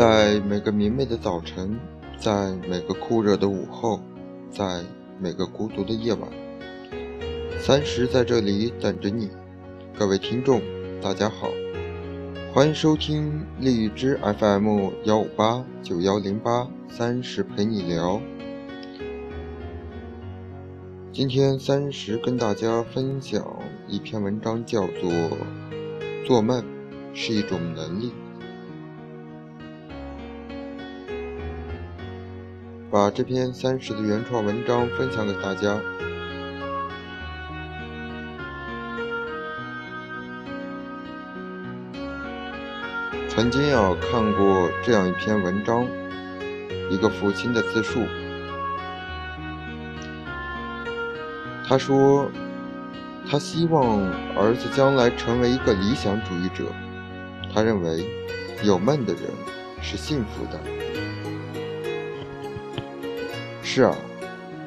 在每个明媚的早晨，在每个酷热的午后，在每个孤独的夜晚，三十在这里等着你。各位听众，大家好，欢迎收听荔枝 FM 幺五八九幺零八三十陪你聊。今天三十跟大家分享一篇文章，叫做《做梦是一种能力》。把这篇三十的原创文章分享给大家。曾经啊看过这样一篇文章，一个父亲的自述。他说，他希望儿子将来成为一个理想主义者。他认为，有梦的人是幸福的。是啊，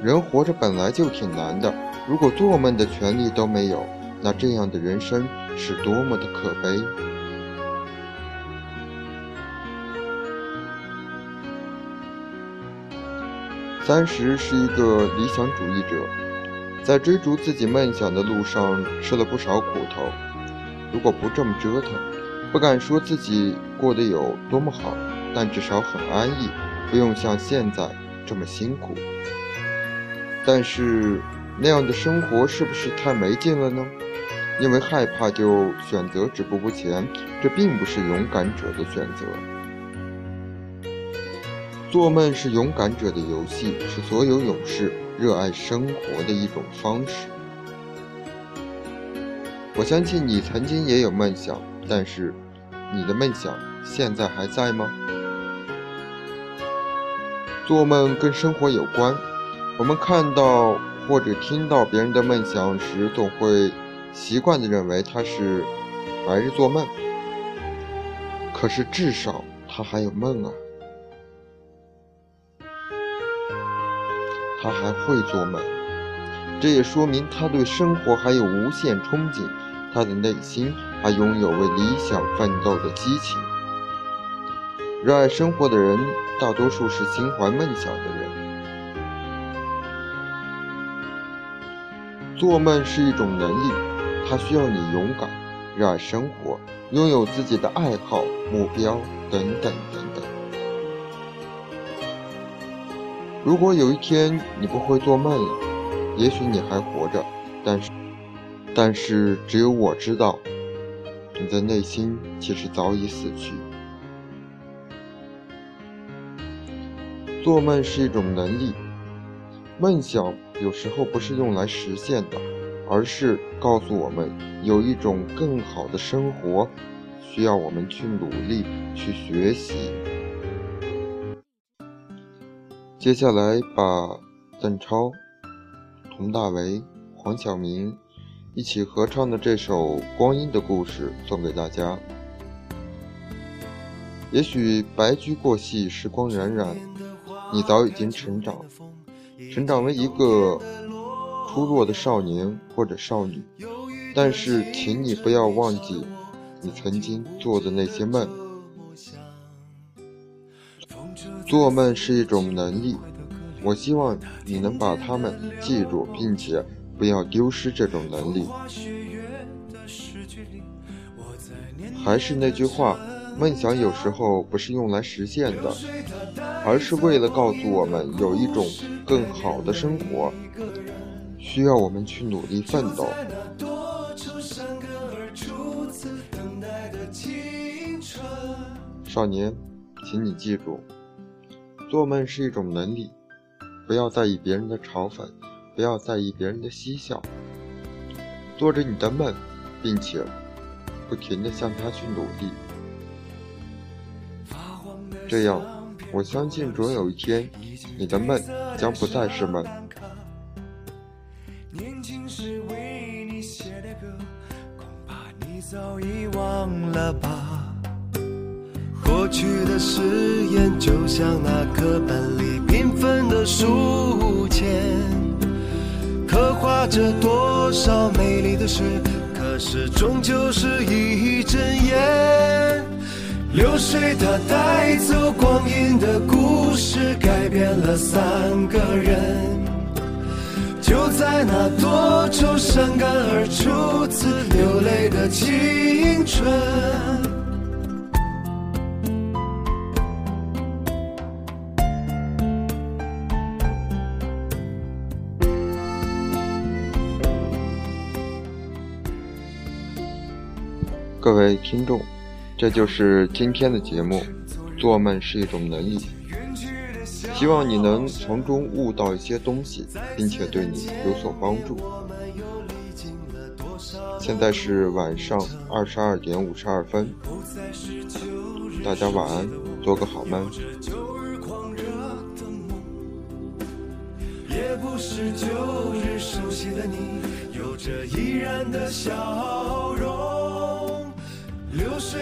人活着本来就挺难的。如果做梦的权利都没有，那这样的人生是多么的可悲。三十是一个理想主义者，在追逐自己梦想的路上吃了不少苦头。如果不这么折腾，不敢说自己过得有多么好，但至少很安逸，不用像现在。这么辛苦，但是那样的生活是不是太没劲了呢？因为害怕就选择止步不前，这并不是勇敢者的选择。做梦是勇敢者的游戏，是所有勇士热爱生活的一种方式。我相信你曾经也有梦想，但是你的梦想现在还在吗？做梦跟生活有关，我们看到或者听到别人的梦想时，总会习惯地认为他是白日做梦。可是至少他还有梦啊，他还会做梦，这也说明他对生活还有无限憧憬，他的内心还拥有为理想奋斗的激情。热爱生活的人，大多数是心怀梦想的人。做梦是一种能力，它需要你勇敢、热爱生活、拥有自己的爱好、目标等等等等。如果有一天你不会做梦了，也许你还活着，但是，但是只有我知道，你的内心其实早已死去。做梦是一种能力，梦想有时候不是用来实现的，而是告诉我们有一种更好的生活，需要我们去努力去学习。接下来把邓超、佟大为、黄晓明一起合唱的这首《光阴的故事》送给大家。也许白驹过隙，时光荏苒。你早已经成长，成长为一个出落的少年或者少女，但是，请你不要忘记你曾经做的那些梦。做梦是一种能力，我希望你能把它们记住，并且不要丢失这种能力。还是那句话。梦想有时候不是用来实现的，而是为了告诉我们有一种更好的生活，需要我们去努力奋斗。少年，请你记住，做梦是一种能力，不要在意别人的嘲讽，不要在意别人的嬉笑，做着你的梦，并且不停地向他去努力。这样，我相信总有一天，你的梦将不再是梦。年轻时为你写的歌，恐怕你早已忘了吧。过去的誓言就像那课本里缤纷的书签，刻画着多少美丽的诗，可是终究是一阵烟。流水它带走光阴的故事，改变了三个人。就在那多愁善感而初次流泪的青春。各位听众，这就是今天的节目。做梦是一种能力，希望你能从中悟到一些东西，并且对你有所帮助。现在是晚上二十二点五十二分，大家晚安，做个好梦。也不是旧日熟悉的你，有着依然的笑容。流水